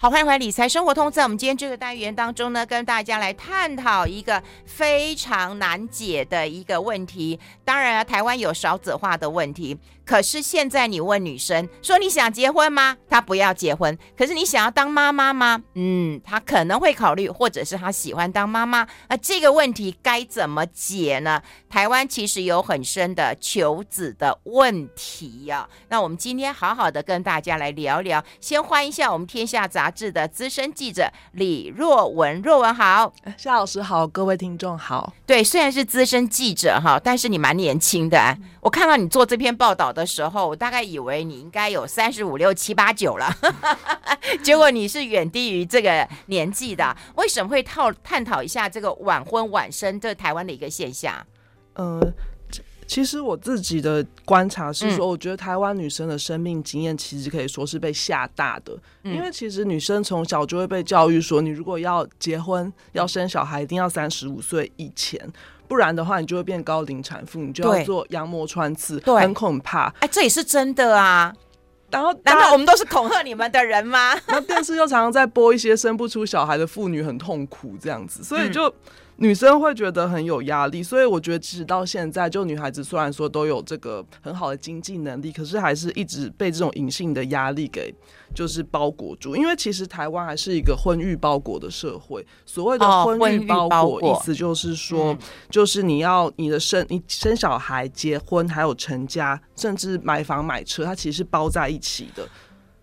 好，欢迎回来，理财生活通。在我们今天这个单元当中呢，跟大家来探讨一个非常难解的一个问题。当然啊，台湾有少子化的问题。可是现在你问女生说，你想结婚吗？她不要结婚。可是你想要当妈妈吗？嗯，她可能会考虑，或者是她喜欢当妈妈。那这个问题该怎么解呢？台湾其实有很深的求子的问题呀。那我们今天好好的跟大家来聊聊。先欢迎一下我们天下杂志的资深记者李若文，若文好，夏老师好，各位听众好。对，虽然是资深记者哈，但是你蛮年轻的。我看到你做这篇报道的时候，我大概以为你应该有三十五六七八九了，结果你是远低于这个年纪的。为什么会套探讨一下这个晚婚晚生这台湾的一个现象？呃，其实我自己的观察是说，我觉得台湾女生的生命经验其实可以说是被吓大的，嗯、因为其实女生从小就会被教育说，你如果要结婚要生小孩，一定要三十五岁以前。不然的话，你就会变高龄产妇，你就要做羊膜穿刺，很恐怕。哎，这也是真的啊。然后，难道我们都是恐吓你们的人吗？那电视又常常在播一些生不出小孩的妇女很痛苦这样子，所以就。嗯女生会觉得很有压力，所以我觉得其实到现在，就女孩子虽然说都有这个很好的经济能力，可是还是一直被这种隐性的压力给就是包裹住。因为其实台湾还是一个婚育包裹的社会，所谓的婚育包裹，意思就是说，就是你要你的生你生小孩、结婚，还有成家，甚至买房买车，它其实是包在一起的。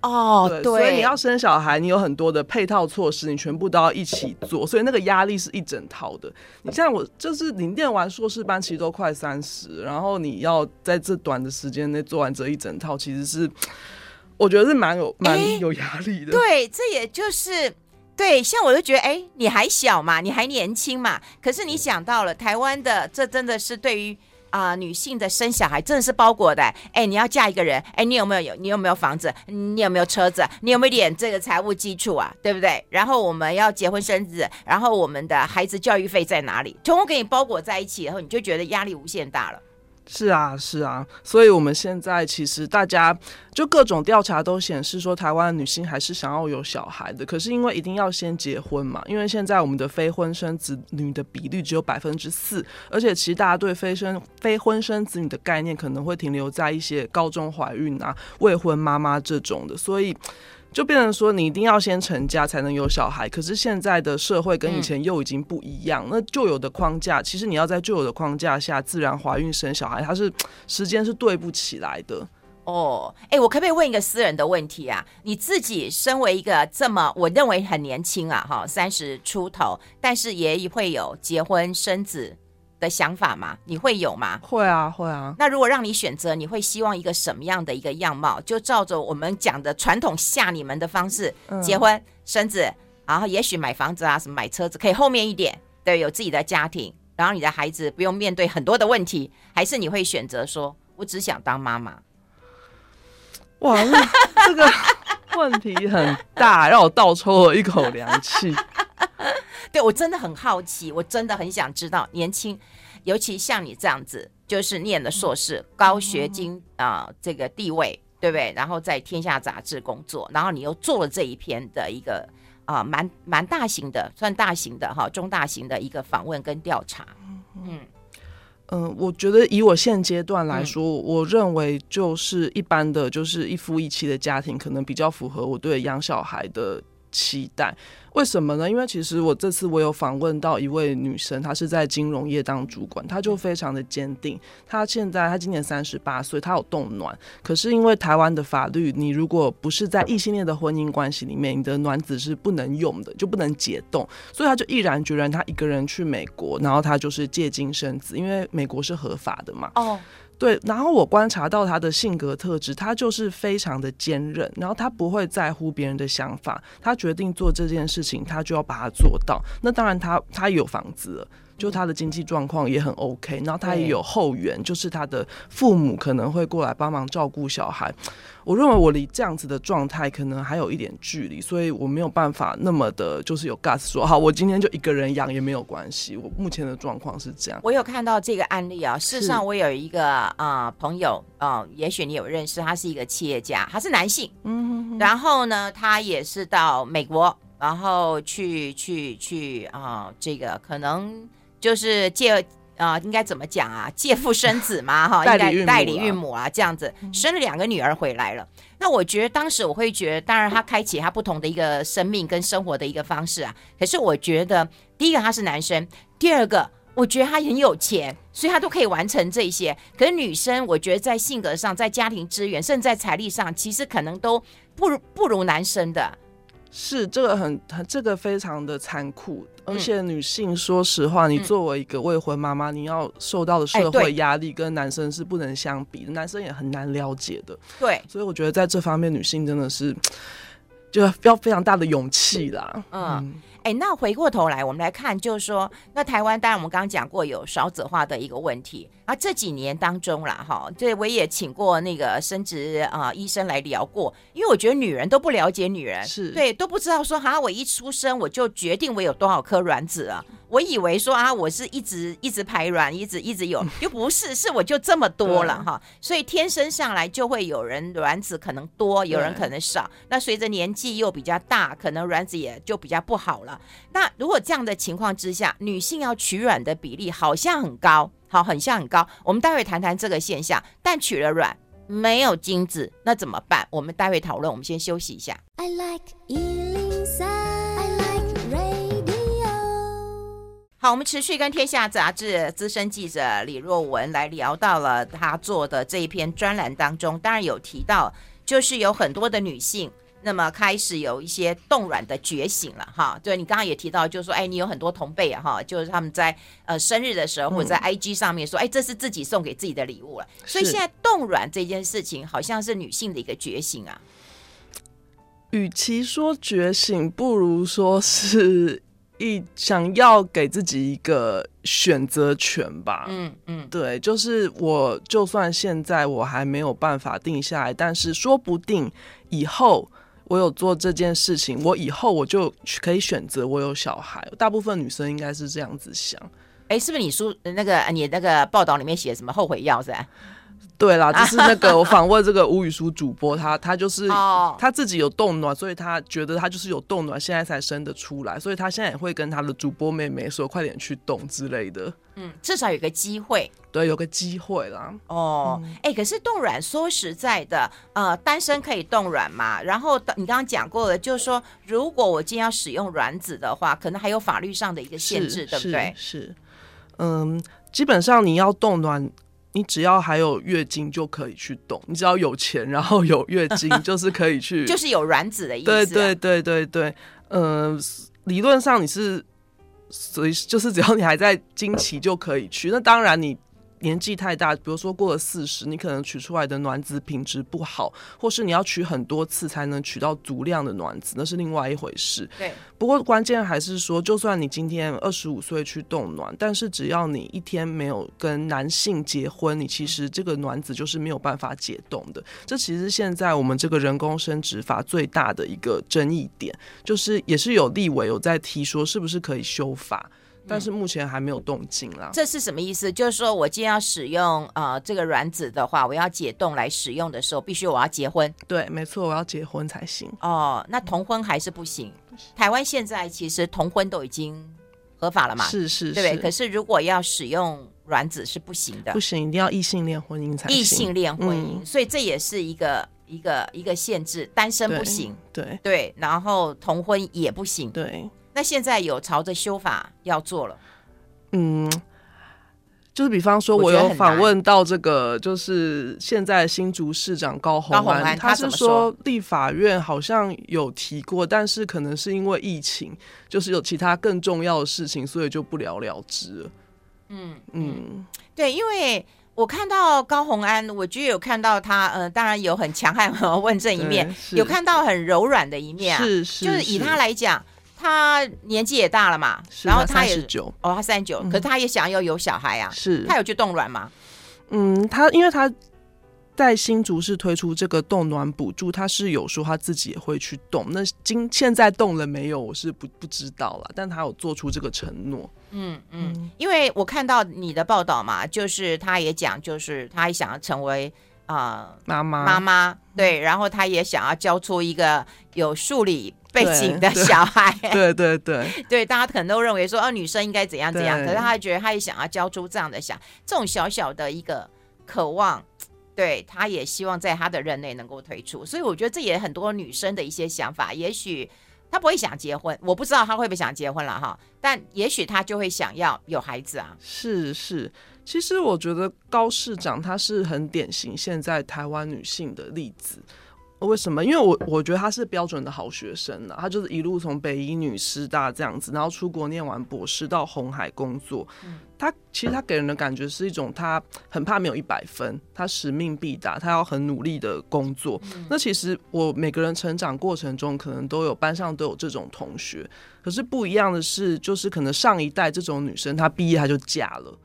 哦，对，所以你要生小孩，你有很多的配套措施，你全部都要一起做，所以那个压力是一整套的。你像我，就是你念完硕士班，其实都快三十，然后你要在这短的时间内做完这一整套，其实是我觉得是蛮有蛮有压力的。对，这也就是对，像我就觉得，哎，你还小嘛，你还年轻嘛，可是你想到了台湾的，这真的是对于。啊、女性的生小孩真的是包裹的。哎，你要嫁一个人，哎，你有没有有？你有没有房子？你有没有车子？你有没有点这个财务基础啊？对不对？然后我们要结婚生子，然后我们的孩子教育费在哪里？全部给你包裹在一起，以后你就觉得压力无限大了。是啊，是啊，所以我们现在其实大家就各种调查都显示说，台湾女性还是想要有小孩的。可是因为一定要先结婚嘛，因为现在我们的非婚生子女的比例只有百分之四，而且其实大家对非生非婚生子女的概念可能会停留在一些高中怀孕啊、未婚妈妈这种的，所以。就变成说，你一定要先成家才能有小孩。可是现在的社会跟以前又已经不一样。嗯、那旧有的框架，其实你要在旧有的框架下自然怀孕生小孩，它是时间是对不起来的。哦，哎，我可不可以问一个私人的问题啊？你自己身为一个这么我认为很年轻啊，哈，三十出头，但是也会有结婚生子的想法吗？你会有吗？会啊，会啊。那如果让你选择，你会希望一个什么样的一个样貌？就照着我们讲的传统吓你们的方式，嗯、结婚生子，然后也许买房子啊，什么买车子，可以后面一点，对，有自己的家庭，然后你的孩子不用面对很多的问题，还是你会选择说，我只想当妈妈？哇，这个问题很大，让我倒抽了一口凉气。对，我真的很好奇，我真的很想知道，年轻，尤其像你这样子，就是念的硕士，高学经啊、呃，这个地位，对不对？然后在天下杂志工作，然后你又做了这一篇的一个啊、呃，蛮蛮大型的，算大型的哈，中大型的一个访问跟调查。嗯嗯、呃，我觉得以我现阶段来说，嗯、我认为就是一般的就是一夫一妻的家庭，可能比较符合我对养小孩的期待。为什么呢？因为其实我这次我有访问到一位女生，她是在金融业当主管，她就非常的坚定。她现在她今年三十八岁，她有冻卵，可是因为台湾的法律，你如果不是在异性恋的婚姻关系里面，你的卵子是不能用的，就不能解冻，所以她就毅然决然，她一个人去美国，然后她就是借精生子，因为美国是合法的嘛。哦。对，然后我观察到他的性格特质，他就是非常的坚韧，然后他不会在乎别人的想法，他决定做这件事情，他就要把它做到。那当然他，他有房子了，就他的经济状况也很 OK，然后他也有后援，就是他的父母可能会过来帮忙照顾小孩。我认为我离这样子的状态可能还有一点距离，所以我没有办法那么的，就是有 gas 说好，我今天就一个人养也没有关系。我目前的状况是这样。我有看到这个案例啊，事实上我有一个啊、呃、朋友啊、呃，也许你有认识，他是一个企业家，他是男性，嗯哼哼，然后呢，他也是到美国，然后去去去啊、呃，这个可能。就是借啊、呃，应该怎么讲啊？借腹生子嘛，哈，应该代理孕母啊，这样子生了两个女儿回来了。那我觉得当时我会觉得，当然他开启他不同的一个生命跟生活的一个方式啊。可是我觉得，第一个他是男生，第二个我觉得他很有钱，所以他都可以完成这些。可是女生，我觉得在性格上、在家庭资源，甚至在财力上，其实可能都不如不如男生的。是这个很很这个非常的残酷。而且女性，说实话，你作为一个未婚妈妈，你要受到的社会压力跟男生是不能相比的，男生也很难了解的。对，所以我觉得在这方面，女性真的是就要非常大的勇气啦。嗯。哎，那回过头来，我们来看，就是说，那台湾当然我们刚刚讲过有少子化的一个问题啊。这几年当中啦，哈，这我也请过那个生殖啊、呃、医生来聊过，因为我觉得女人都不了解女人，是对都不知道说，好像我一出生我就决定我有多少颗卵子啊。我以为说啊，我是一直一直排卵，一直一直有，又不是，是我就这么多了哈。所以天生上来就会有人卵子可能多，有人可能少。那随着年纪又比较大，可能卵子也就比较不好了。那如果这样的情况之下，女性要取卵的比例好像很高，好，很像很高。我们待会谈谈这个现象。但取了卵没有精子，那怎么办？我们待会讨论。我们先休息一下。I like 好，我们持续跟天下杂志资深记者李若文来聊到了他做的这一篇专栏当中，当然有提到，就是有很多的女性，那么开始有一些冻卵的觉醒了哈。对，你刚刚也提到，就是说，哎，你有很多同辈啊哈，就是他们在呃生日的时候或者在 IG 上面说，哎，这是自己送给自己的礼物了。所以现在冻卵这件事情，好像是女性的一个觉醒啊。与其说觉醒，不如说是。一想要给自己一个选择权吧，嗯嗯，对，就是我就算现在我还没有办法定下来，但是说不定以后我有做这件事情，我以后我就可以选择我有小孩。大部分女生应该是这样子想。哎，是不是你说那个你那个报道里面写什么后悔药是？对啦，就是那个我访问这个吴语书主播，他他就是他自己有冻卵，所以他觉得他就是有冻卵，现在才生得出来，所以他现在也会跟他的主播妹妹说，快点去冻之类的。嗯，至少有个机会。对，有个机会啦。哦，哎、嗯，可是冻卵说实在的，呃，单身可以冻卵嘛？然后你刚刚讲过了，就是说，如果我今天要使用卵子的话，可能还有法律上的一个限制，对不对？是，嗯，基本上你要冻卵。你只要还有月经就可以去动，你只要有钱，然后有月经 就是可以去，就是有卵子的意思。对对对对对，呃，理论上你是随，就是只要你还在经期就可以去。那当然你。年纪太大，比如说过了四十，你可能取出来的卵子品质不好，或是你要取很多次才能取到足量的卵子，那是另外一回事。对，不过关键还是说，就算你今天二十五岁去冻卵，但是只要你一天没有跟男性结婚，你其实这个卵子就是没有办法解冻的。这其实现在我们这个人工生殖法最大的一个争议点，就是也是有立委有在提说，是不是可以修法。但是目前还没有动静啦。这是什么意思？就是说我今天要使用呃这个卵子的话，我要解冻来使用的时候，必须我要结婚。对，没错，我要结婚才行。哦，那同婚还是不行？台湾现在其实同婚都已经合法了嘛？是是是，对不对？可是如果要使用卵子是不行的，不行，一定要异性恋婚姻才行。异性恋婚姻，嗯，所以这也是一个一个一个限制，单身不行。对对，对，然后同婚也不行。对。那现在有朝着修法要做了，嗯，就是比方说，我有访问到这个，就是现在新竹市长高虹安，他是说立法院好像有提过，但是可能是因为疫情，就是有其他更重要的事情，所以就不了了之了。嗯嗯，对，因为我看到高虹安，我就有看到他，呃，当然有很强悍和 问政一面，有看到很柔软的一面啊，是是，就是以他来讲。他年纪也大了嘛，然后他也九哦，他三十九，可是他也想要有小孩啊，是他有去冻卵吗？嗯，他因为他在新竹市推出这个冻卵补助，他是有说他自己也会去冻。那今现在冻了没有？我是不不知道了，但他有做出这个承诺。嗯嗯，因为我看到你的报道嘛，就是他也讲，就是他也想要成为。啊，妈妈。妈妈对，然后他也想要教出一个有数理背景的小孩，对 对对。对，对，大家可能都认为说，哦，女生应该怎样怎样，可是他觉得他也想要教出这样的想，这种小小的一个渴望，对，他也希望在他的任内能够推出，所以我觉得这也很多女生的一些想法，也许他不会想结婚，我不知道他会不会想结婚了哈，但也许他就会想要有孩子啊，是是。其实我觉得高市长他是很典型现在台湾女性的例子。为什么？因为我我觉得他是标准的好学生啊，他就是一路从北医女师大这样子，然后出国念完博士到红海工作。他其实他给人的感觉是一种他很怕没有一百分，他使命必达，他要很努力的工作。那其实我每个人成长过程中可能都有班上都有这种同学，可是不一样的是，就是可能上一代这种女生她毕业她就嫁了。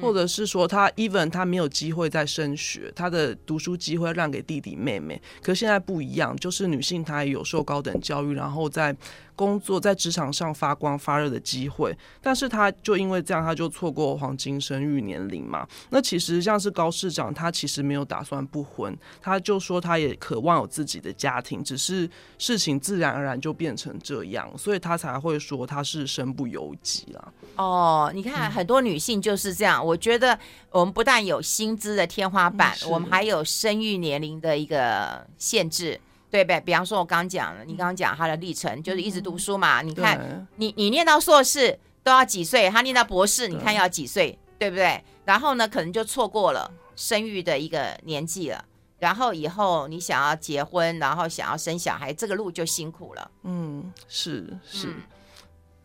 或者是说，他 even 他没有机会再升学，他的读书机会让给弟弟妹妹。可现在不一样，就是女性她也有受高等教育，然后在。工作在职场上发光发热的机会，但是他就因为这样，他就错过黄金生育年龄嘛。那其实像是高市长，他其实没有打算不婚，他就说他也渴望有自己的家庭，只是事情自然而然就变成这样，所以他才会说他是身不由己啦。哦，你看很多女性就是这样，嗯、我觉得我们不但有薪资的天花板，我们还有生育年龄的一个限制。对呗，比方说，我刚刚讲了，你刚刚讲他的历程，就是一直读书嘛。嗯、你看，你你念到硕士都要几岁？他念到博士，你看要几岁？对，对不对？然后呢，可能就错过了生育的一个年纪了。然后以后你想要结婚，然后想要生小孩，这个路就辛苦了。嗯，是是、嗯，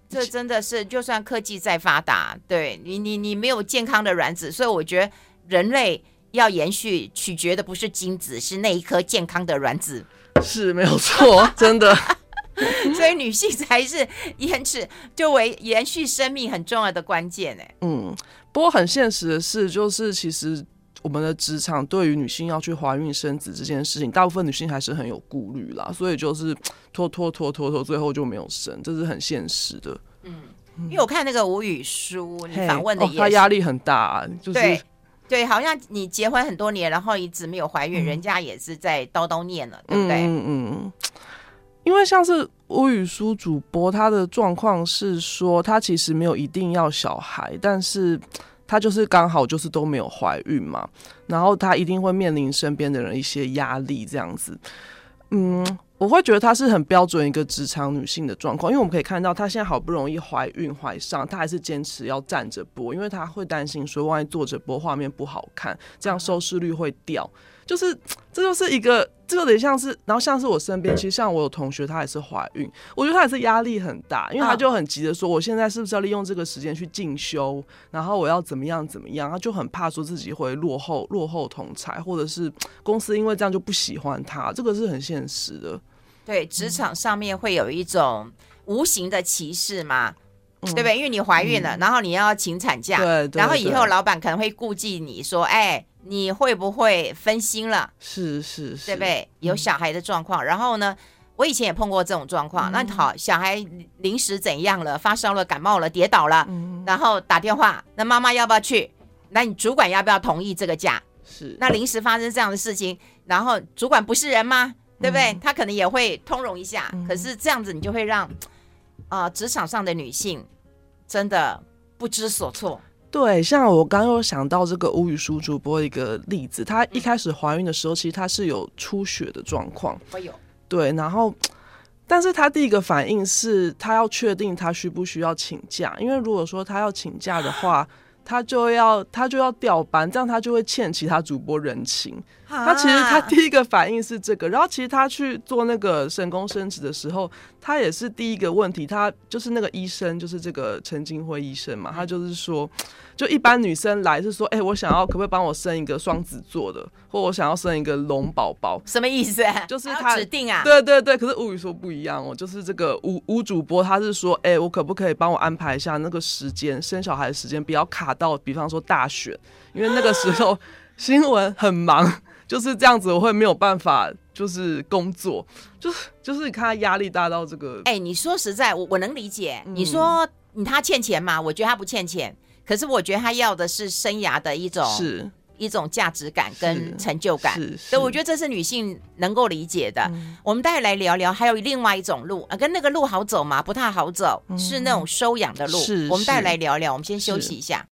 这真的是，就算科技再发达，对你你你没有健康的卵子，所以我觉得人类要延续，取决的不是精子，是那一颗健康的卵子。是没有错，真的。所以女性才是延迟就为延续生命很重要的关键哎。嗯，不过很现实的是，就是其实我们的职场对于女性要去怀孕生子这件事情，大部分女性还是很有顾虑啦，所以就是拖拖拖拖拖，最后就没有生，这是很现实的。嗯，因为我看那个吴宇书，你访问的也是，哦，他压力很大啊，就是。对，好像你结婚很多年，然后一直没有怀孕，嗯、人家也是在叨叨念了，对不对？嗯嗯。因为像是吴宇舒主播，他的状况是说，他其实没有一定要小孩，但是他就是刚好就是都没有怀孕嘛，然后他一定会面临身边的人一些压力，这样子。嗯。我会觉得她是很标准一个职场女性的状况，因为我们可以看到她现在好不容易怀孕怀上，她还是坚持要站着播，因为她会担心说万一坐着播画面不好看，这样收视率会掉。就是这就是一个，这有点像是，然后像是我身边，其实像我有同学，她也是怀孕，我觉得她也是压力很大，因为她就很急着说，我现在是不是要利用这个时间去进修，然后我要怎么样怎么样，她就很怕说自己会落后落后同才，或者是公司因为这样就不喜欢她，这个是很现实的。对，职场上面会有一种无形的歧视嘛，嗯、对不对？因为你怀孕了，嗯、然后你要请产假，对对对，然后以后老板可能会顾忌你说，哎。你会不会分心了？是是是，对不对？有小孩的状况，嗯、然后呢，我以前也碰过这种状况。嗯、那好，小孩临时怎样了？发烧了、感冒了、跌倒了，嗯、然后打电话，那妈妈要不要去？那你主管要不要同意这个假？是。那临时发生这样的事情，然后主管不是人吗？对不对？嗯、他可能也会通融一下。嗯、可是这样子，你就会让啊、呃，职场上的女性真的不知所措。对，像我刚刚有想到这个吴宇舒主播一个例子，她一开始怀孕的时候，其实她是有出血的状况。会有。对，然后，但是她第一个反应是，她要确定她需不需要请假，因为如果说她要请假的话。她就要她就要调班，这样她就会欠其他主播人情。他其实他第一个反应是这个，然后其实他去做那个神功升职的时候，他也是第一个问题，他就是那个医生，就是这个陈金辉医生嘛，他就是说，就一般女生来是说，哎、欸，我想要可不可以帮我生一个双子座的，或我想要生一个龙宝宝，什么意思？就是他指定啊？对对对，可是吴宇说不一样哦，就是这个吴吴主播他是说，哎、欸，我可不可以帮我安排一下那个时间生小孩的时间，不要卡到，比方说大选，因为那个时候 新闻很忙，就是这样子，我会没有办法。就是工作，就是就是你看他压力大到这个。哎、欸，你说实在，我我能理解。嗯、你说你他欠钱嘛？我觉得他不欠钱，可是我觉得他要的是生涯的一种是一种价值感跟成就感。所以我觉得这是女性能够理解的。嗯、我们待会来聊聊，还有另外一种路啊，跟那个路好走吗？不太好走，嗯、是那种收养的路。是，我们待会来聊聊。我们先休息一下。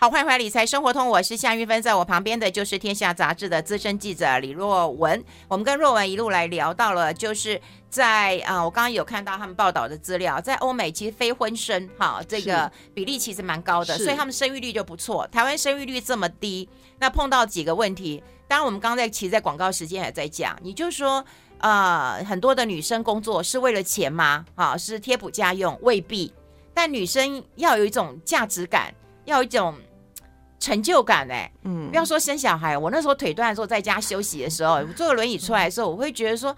好，欢迎回来《理财生活通》，我是夏玉芬，在我旁边的就是《天下杂志》的资深记者李若文。我们跟若文一路来聊到了，就是在啊、呃，我刚刚有看到他们报道的资料，在欧美其实非婚生哈，这个比例其实蛮高的，所以他们生育率就不错。台湾生育率这么低，那碰到几个问题。当然，我们刚刚在其实，在广告时间也在讲，你就说呃，很多的女生工作是为了钱吗？啊，是贴补家用？未必。但女生要有一种价值感，要有一种。成就感哎、欸，嗯，不要说生小孩，我那时候腿断的时候，在家休息的时候，坐个轮椅出来的时候，我会觉得说，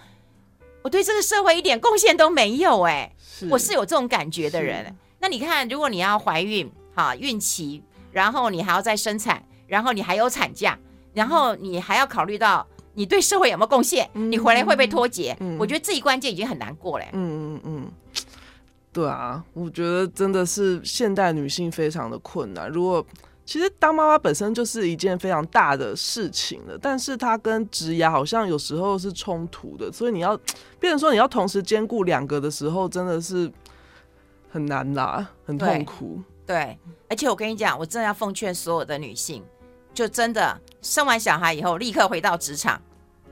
我对这个社会一点贡献都没有哎、欸，是我是有这种感觉的人。那你看，如果你要怀孕，哈，孕期，然后你还要再生产，然后你还有产假，然后你还要考虑到你对社会有没有贡献，嗯、你回来会不会脱节？嗯、我觉得这一关键已经很难过了、欸。嗯嗯嗯，对啊，我觉得真的是现代女性非常的困难。如果其实当妈妈本身就是一件非常大的事情了，但是它跟职涯好像有时候是冲突的，所以你要变成说你要同时兼顾两个的时候，真的是很难啦，很痛苦。对，对，而且我跟你讲，我真的要奉劝所有的女性，就真的生完小孩以后立刻回到职场。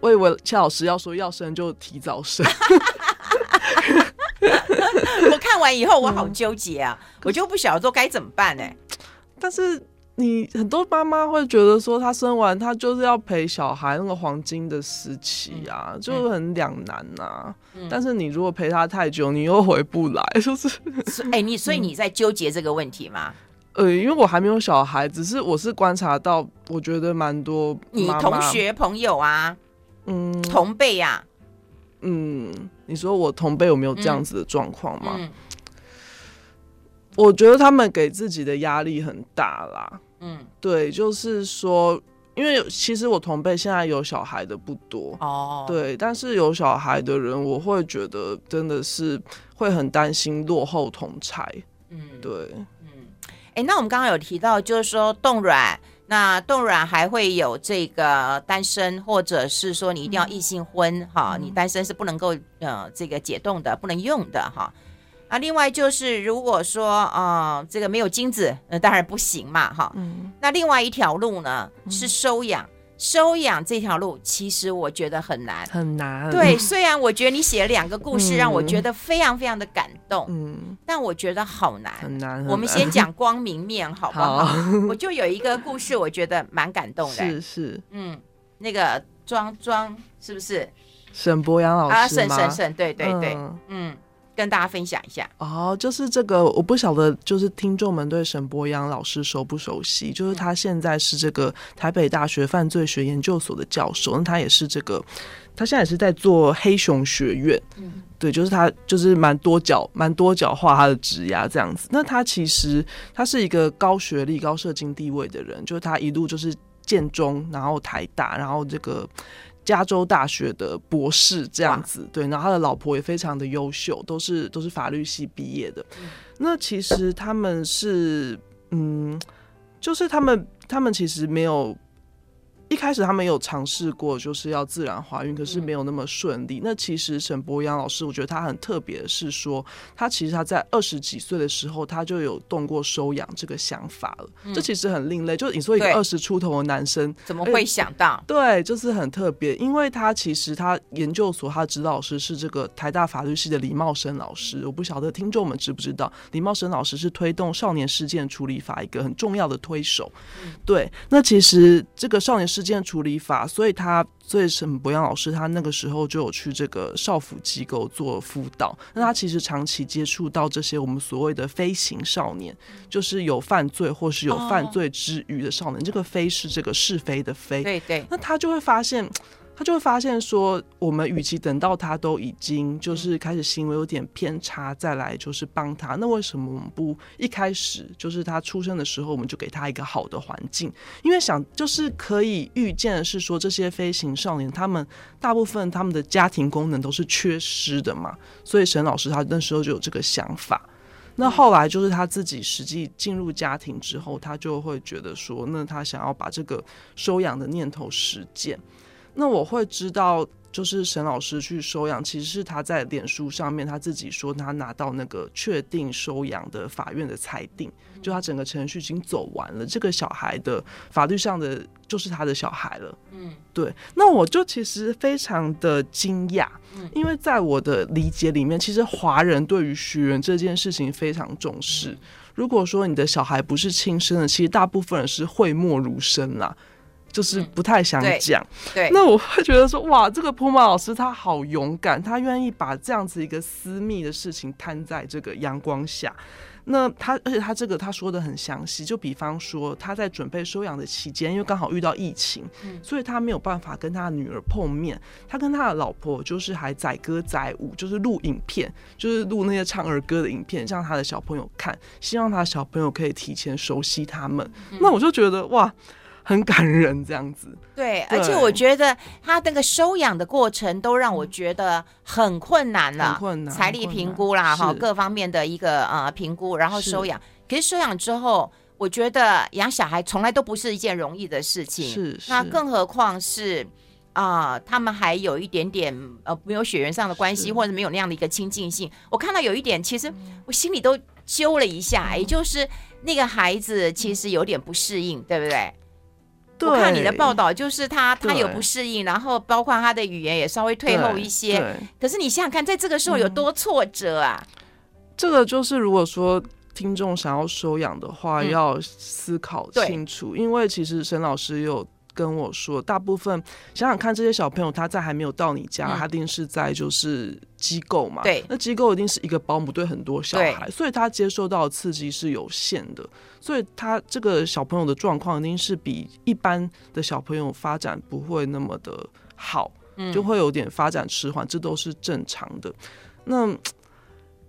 我以为夏老师要说要生就提早生，我看完以后我好纠结啊，嗯、我就不晓得说该怎么办呢、欸？但是。你很多妈妈会觉得说，她生完她就是要陪小孩那个黄金的时期啊，嗯、就很两难呐、啊。嗯、但是你如果陪她太久，你又回不来，就是。哎、欸，你所以你在纠结这个问题吗？呃，因为我还没有小孩，只是我是观察到，我觉得蛮多。你同学朋友啊，嗯，同辈呀、啊，嗯，你说我同辈有没有这样子的状况吗？我觉得他们给自己的压力很大啦。嗯，对，就是说，因为其实我同辈现在有小孩的不多哦，对，但是有小孩的人，我会觉得真的是会很担心落后同侪。嗯，对，嗯，哎，那我们刚刚有提到，就是说冻卵，那冻卵还会有这个单身，或者是说你一定要异性婚哈，嗯、你单身是不能够呃这个解冻的，不能用的哈。啊，另外就是如果说啊、呃，这个没有精子，那当然不行嘛，哈。嗯。那另外一条路呢是收养，嗯、收养这条路其实我觉得很难，很难。对，虽然我觉得你写了两个故事，让我觉得非常非常的感动，嗯，但我觉得好难，很难。很难，我们先讲光明面，好不好？好，我就有一个故事，我觉得蛮感动的，是是，嗯，那个庄庄是不是沈博洋老师啊？沈沈沈，对对对，嗯。嗯跟大家分享一下哦，就是这个，我不晓得，就是听众们对沈博阳老师熟不熟悉？就是他现在是这个台北大学犯罪学研究所的教授，那他也是这个，他现在也是在做黑熊学院，嗯，对，就是他就是蛮多角、蛮多角化他的职涯这样子。那他其实他是一个高学历、高社经地位的人，就是他一路就是建中，然后台大，然后这个。加州大学的博士这样子，对，然后他的老婆也非常的优秀，都是都是法律系毕业的。嗯、那其实他们是，嗯，就是他们他们其实没有。一开始他们有尝试过，就是要自然怀孕，可是没有那么顺利。嗯、那其实沈博阳老师，我觉得他很特别的是说，他其实他在二十几岁的时候，他就有动过收养这个想法了。嗯、这其实很另类，就是你说一个二十出头的男生怎么会想到？对，就是很特别，因为他其实他研究所他的指导老师是这个台大法律系的李茂生老师。我不晓得听众们知不知道，李茂生老师是推动少年事件处理法一个很重要的推手。嗯、对，那其实这个少年事事件处理法，所以他所以沈博阳老师他那个时候就有去这个少辅机构做辅导。那他其实长期接触到这些我们所谓的非行少年，就是有犯罪或是有犯罪之余的少年。哦、这个非是这个是非的非，对对。那他就会发现。他就会发现说，我们与其等到他都已经就是开始行为有点偏差，再来就是帮他，那为什么我们不一开始就是他出生的时候，我们就给他一个好的环境？因为想就是可以预见的是说，这些飞行少年他们大部分他们的家庭功能都是缺失的嘛，所以沈老师他那时候就有这个想法。那后来就是他自己实际进入家庭之后，他就会觉得说，那他想要把这个收养的念头实践。那我会知道，就是沈老师去收养，其实是他在脸书上面他自己说，他拿到那个确定收养的法院的裁定，就他整个程序已经走完了，这个小孩的法律上的就是他的小孩了。嗯，对。那我就其实非常的惊讶，因为在我的理解里面，其实华人对于血缘这件事情非常重视。如果说你的小孩不是亲生的，其实大部分人是讳莫如深啦。就是不太想讲、嗯，对，那我会觉得说，哇，这个普马老师他好勇敢，他愿意把这样子一个私密的事情摊在这个阳光下。那他，而且他这个他说的很详细，就比方说他在准备收养的期间，因为刚好遇到疫情，所以他没有办法跟他女儿碰面。他跟他的老婆就是还载歌载舞，就是录影片，就是录那些唱儿歌的影片，让他的小朋友看，希望他的小朋友可以提前熟悉他们。那我就觉得哇。很感人，这样子。对，而且我觉得他那个收养的过程都让我觉得很困难了，很困难，财力评估啦，哈，各方面的一个呃评估，然后收养。可是收养之后，我觉得养小孩从来都不是一件容易的事情。是，那更何况是啊、呃，他们还有一点点呃没有血缘上的关系，或者没有那样的一个亲近性。我看到有一点，其实我心里都揪了一下，也就是那个孩子其实有点不适应，对不对？我看你的报道，就是他他有不适应，然后包括他的语言也稍微退后一些。可是你想想看，在这个时候有多挫折啊！嗯、这个就是如果说听众想要收养的话，嗯、要思考清楚，因为其实沈老师有。跟我说，大部分想想看，这些小朋友他在还没有到你家，嗯、他一定是在就是机构嘛。对，那机构一定是一个保姆对很多小孩，所以他接受到的刺激是有限的，所以他这个小朋友的状况一定是比一般的小朋友发展不会那么的好，嗯、就会有点发展迟缓，这都是正常的。那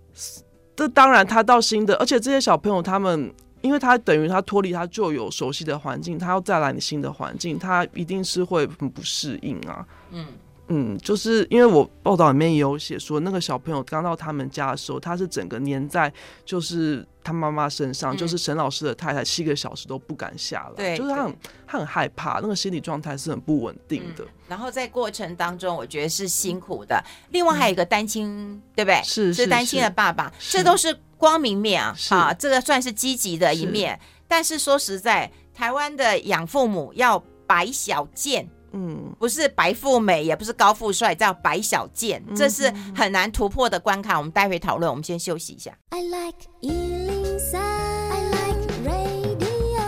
这当然，他到新的，而且这些小朋友他们。因为他等于他脱离他旧有熟悉的环境，他要再来你新的环境，他一定是会很不适应啊。嗯嗯，就是因为我报道里面也有写说，那个小朋友刚到他们家的时候，他是整个粘在就是他妈妈身上，嗯、就是沈老师的太太，七个小时都不敢下来。对，就是他很他很害怕，那个心理状态是很不稳定的、嗯。然后在过程当中，我觉得是辛苦的。另外还有一个单亲，嗯、对不对？是是单亲的爸爸，这都是。光明面啊，啊，这个算是积极的一面。是但是说实在，台湾的养父母要白小健，嗯，不是白富美，也不是高富帅，叫白小健，嗯、哼这是很难突破的关卡。我们待会讨论，我们先休息一下。I like 103, I like radio。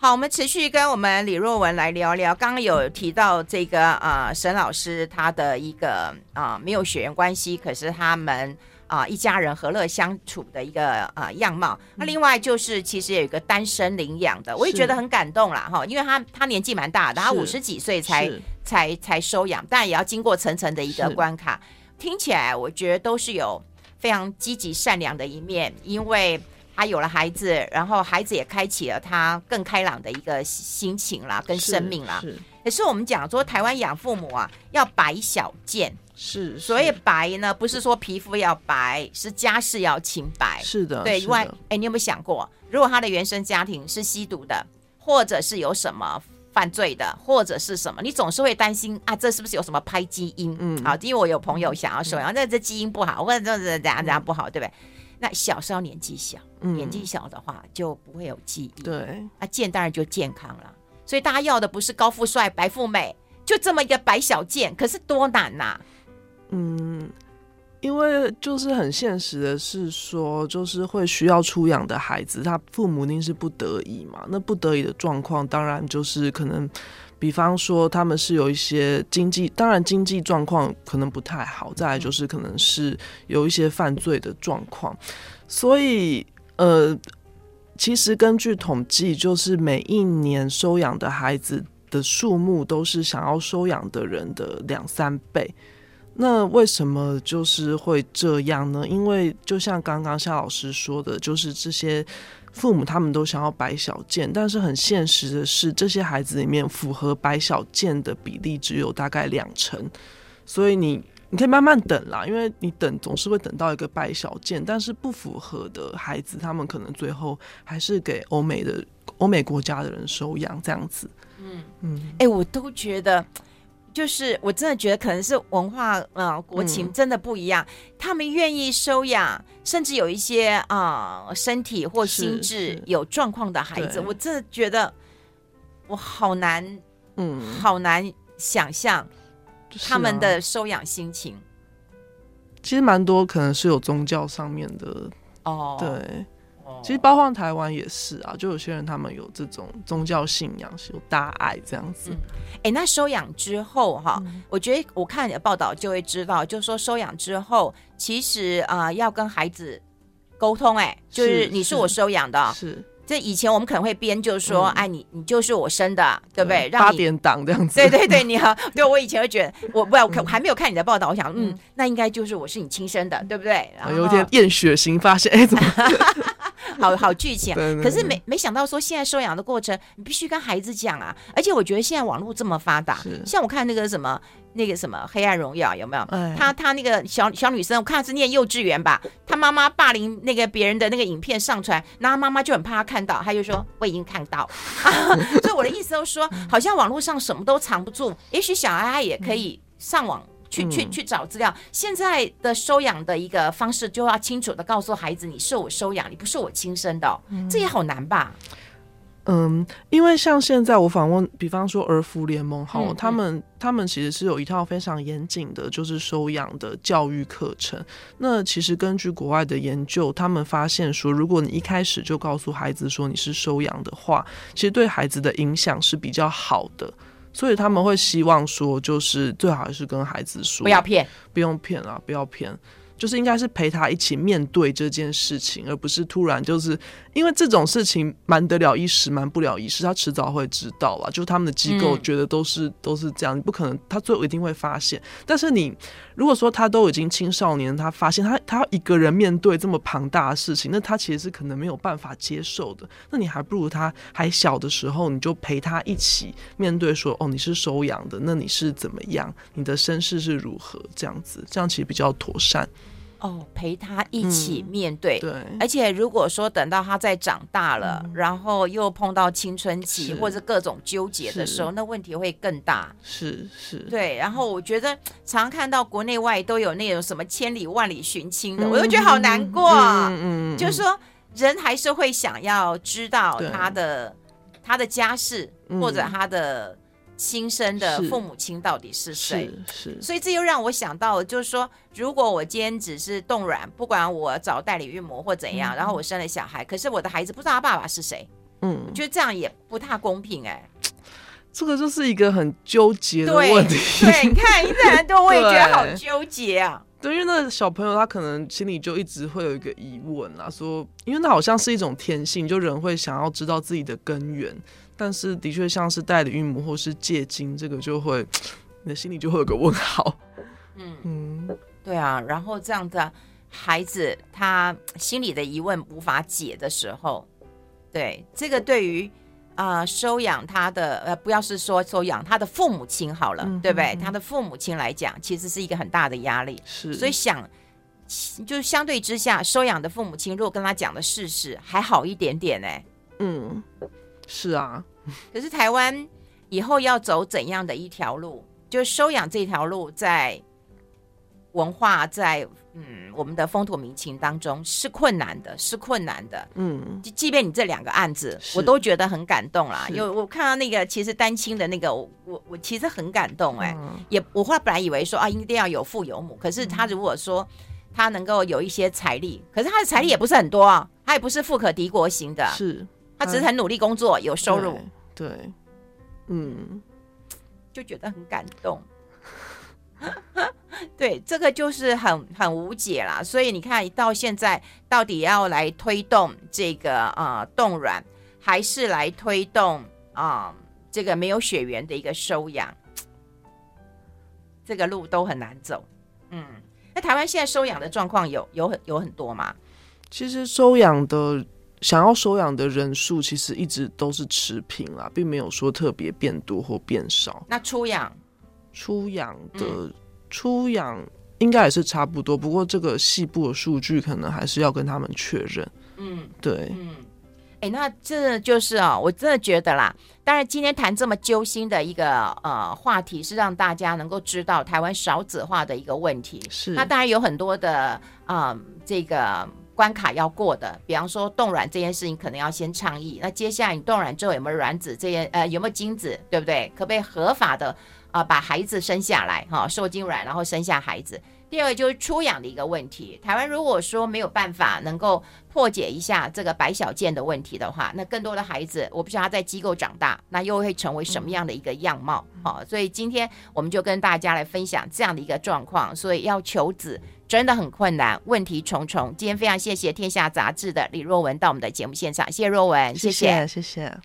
好，我们持续跟我们李若文来聊聊。刚刚有提到这个啊、呃，沈老师他的一个啊、呃，没有血缘关系，可是他们。啊，一家人和乐相处的一个啊样貌。那另外就是，其实有一个单身领养的，我也觉得很感动啦。哈，因为他他年纪蛮大的，他五十几岁才才才收养，但也要经过层层的一个关卡。听起来我觉得都是有非常积极善良的一面，因为他有了孩子，然后孩子也开启了他更开朗的一个心情啦，跟生命啦。也是我们讲说，台湾养父母啊，要白小健。是，所以白呢，不是说皮肤要白，是家世要清白。是的，对。因为，哎，你有没有想过，如果他的原生家庭是吸毒的，或者是有什么犯罪的，或者是什么，你总是会担心啊，这是不是有什么拍基因？嗯，好，因为我有朋友想要收养，然后这这基因不好，或者这这怎样怎样不好，对不对？那小时候年纪小，年纪小的话就不会有记忆。对，那健当然就健康了。所以大家要的不是高富帅、白富美，就这么一个白小健，可是多难呐！嗯，因为就是很现实的是说，就是会需要出养的孩子，他父母一定是不得已嘛。那不得已的状况，当然就是可能，比方说他们是有一些经济，当然经济状况可能不太好。再来就是可能是有一些犯罪的状况，所以呃，其实根据统计，就是每一年收养的孩子的数目都是想要收养的人的两三倍。那为什么就是会这样呢？因为就像刚刚夏老师说的，就是这些父母他们都想要白小件，但是很现实的是，这些孩子里面符合白小件的比例只有大概两成，所以你你可以慢慢等啦，因为你等总是会等到一个白小件，但是不符合的孩子，他们可能最后还是给欧美的欧美国家的人收养这样子。嗯嗯，哎、欸，我都觉得。就是我真的觉得可能是文化呃国情真的不一样，嗯、他们愿意收养，甚至有一些啊、呃、身体或心智有状况的孩子，我真的觉得我好难，嗯，好难想象他们的收养心情。其实蛮多可能是有宗教上面的哦，对。其实包括台湾也是啊，就有些人他们有这种宗教信仰，是有大爱这样子。哎、嗯欸，那收养之后哈，嗯、我觉得我看你的报道就会知道，就是说收养之后，其实啊、呃、要跟孩子沟通、欸，哎，就是你是我收养的，是。这以前我们可能会编，就是说，哎、嗯，你你就是我生的，对不对？让八点档这样子。对对对，你好。对，我以前会觉得，我不，我还没有看你的报道，我想，嗯，那应该就是我是你亲生的，对不对？然后有一天验血型发现，哎，怎么？好好剧情，可是没没想到说现在收养的过程，你必须跟孩子讲啊。而且我觉得现在网络这么发达，像我看那个什么那个什么《黑暗荣耀》，有没有？他他那个小小女生，我看她是念幼稚园吧，她妈妈霸凌那个别人的那个影片上传，然后妈妈就很怕她看到，她就说我已经看到。所以我的意思就是说，好像网络上什么都藏不住，也许小孩他也可以上网。去去去找资料。现在的收养的一个方式，就要清楚的告诉孩子，你是我收养，你不是我亲生的，这也好难吧？嗯，因为像现在我访问，比方说儿福联盟，好，嗯、他们他们其实是有一套非常严谨的，就是收养的教育课程。那其实根据国外的研究，他们发现说，如果你一开始就告诉孩子说你是收养的话，其实对孩子的影响是比较好的。所以他们会希望说，就是最好还是跟孩子说，不要骗，不用骗啊，不要骗。就是应该是陪他一起面对这件事情，而不是突然就是因为这种事情瞒得了一时，瞒不了一世，他迟早会知道啦？就是他们的机构觉得都是、嗯、都是这样，你不可能，他最后一定会发现。但是你如果说他都已经青少年，他发现他他一个人面对这么庞大的事情，那他其实是可能没有办法接受的。那你还不如他还小的时候，你就陪他一起面对，说哦，你是收养的，那你是怎么样？你的身世是如何？这样子，这样其实比较妥善。哦，陪他一起面对，嗯、对，而且如果说等到他再长大了，嗯、然后又碰到青春期或者各种纠结的时候，那问题会更大。是是，对。然后我觉得常常看到国内外都有那种什么千里万里寻亲的，嗯、我又觉得好难过。嗯嗯，嗯就是说人还是会想要知道他的他的家世、嗯、或者他的。亲生的父母亲到底是谁？是，是，所以这又让我想到，就是说，如果我今天只是冻卵，不管我找代理孕母或怎样，嗯、然后我生了小孩，可是我的孩子不知道他爸爸是谁，嗯，我觉得这样也不太公平哎、欸。这个就是一个很纠结的问题。对，对，你看一直都我也觉得 好纠结啊。对，因为那个小朋友他可能心里就一直会有一个疑问啊，说，因为那好像是一种天性，就人会想要知道自己的根源。但是的确像是代理孕母或是借精，这个就会你的心里就会有个问号。嗯嗯，对啊。然后这样的孩子他心里的疑问无法解的时候，对这个对于啊、呃、收养他的呃不要是说收养他的父母亲好了，嗯、对不对？他的父母亲来讲，其实是一个很大的压力。是，所以想就是相对之下，收养的父母亲如果跟他讲的事实还好一点点呢。嗯，是啊。可是台湾以后要走怎样的一条路？就收养这条路，在文化在嗯我们的风土民情当中是困难的，是困难的。嗯，即即便你这两个案子，我都觉得很感动啦。是因为我看到那个其实单亲的那个，我我，我其实很感动哎、欸。嗯、也我后来本来以为说啊，一定要有父有母，可是他如果说。嗯他能够有一些财力，可是他的财力也不是很多啊，他也不是富可敌国型的，是他只是很努力工作，有收入，对，对，嗯，就觉得很感动。对，这个就是很很无解啦。所以你看到现在到底要来推动这个啊冻卵，还是来推动啊这个没有血缘的一个收养，这个路都很难走。嗯，那台湾现在收养的状况有有很有很多吗？其实收养的想要收养的人数其实一直都是持平啦，并没有说特别变多或变少。那出养？出养的、嗯、出养应该也是差不多，不过这个细部的数据可能还是要跟他们确认。嗯，对，嗯，哎、欸，那这就是啊、哦，我真的觉得啦。当然，今天谈这么揪心的一个呃话题，是让大家能够知道台湾少子化的一个问题。是，那当然有很多的啊、呃，这个关卡要过的，比方说冻卵这件事情，可能要先倡议。那接下来你冻卵之后有没有卵子？这些呃有没有精子？对不对？可不可以合法的？啊，把孩子生下来，哈，受精卵，然后生下孩子。第二个就是出养的一个问题。台湾如果说没有办法能够破解一下这个白小健的问题的话，那更多的孩子，我不知道他在机构长大，那又会成为什么样的一个样貌？好，所以今天我们就跟大家来分享这样的一个状况。所以要求子真的很困难，问题重重。今天非常谢谢天下杂志的李若文到我们的节目现场，谢谢若文，谢谢，谢谢。谢谢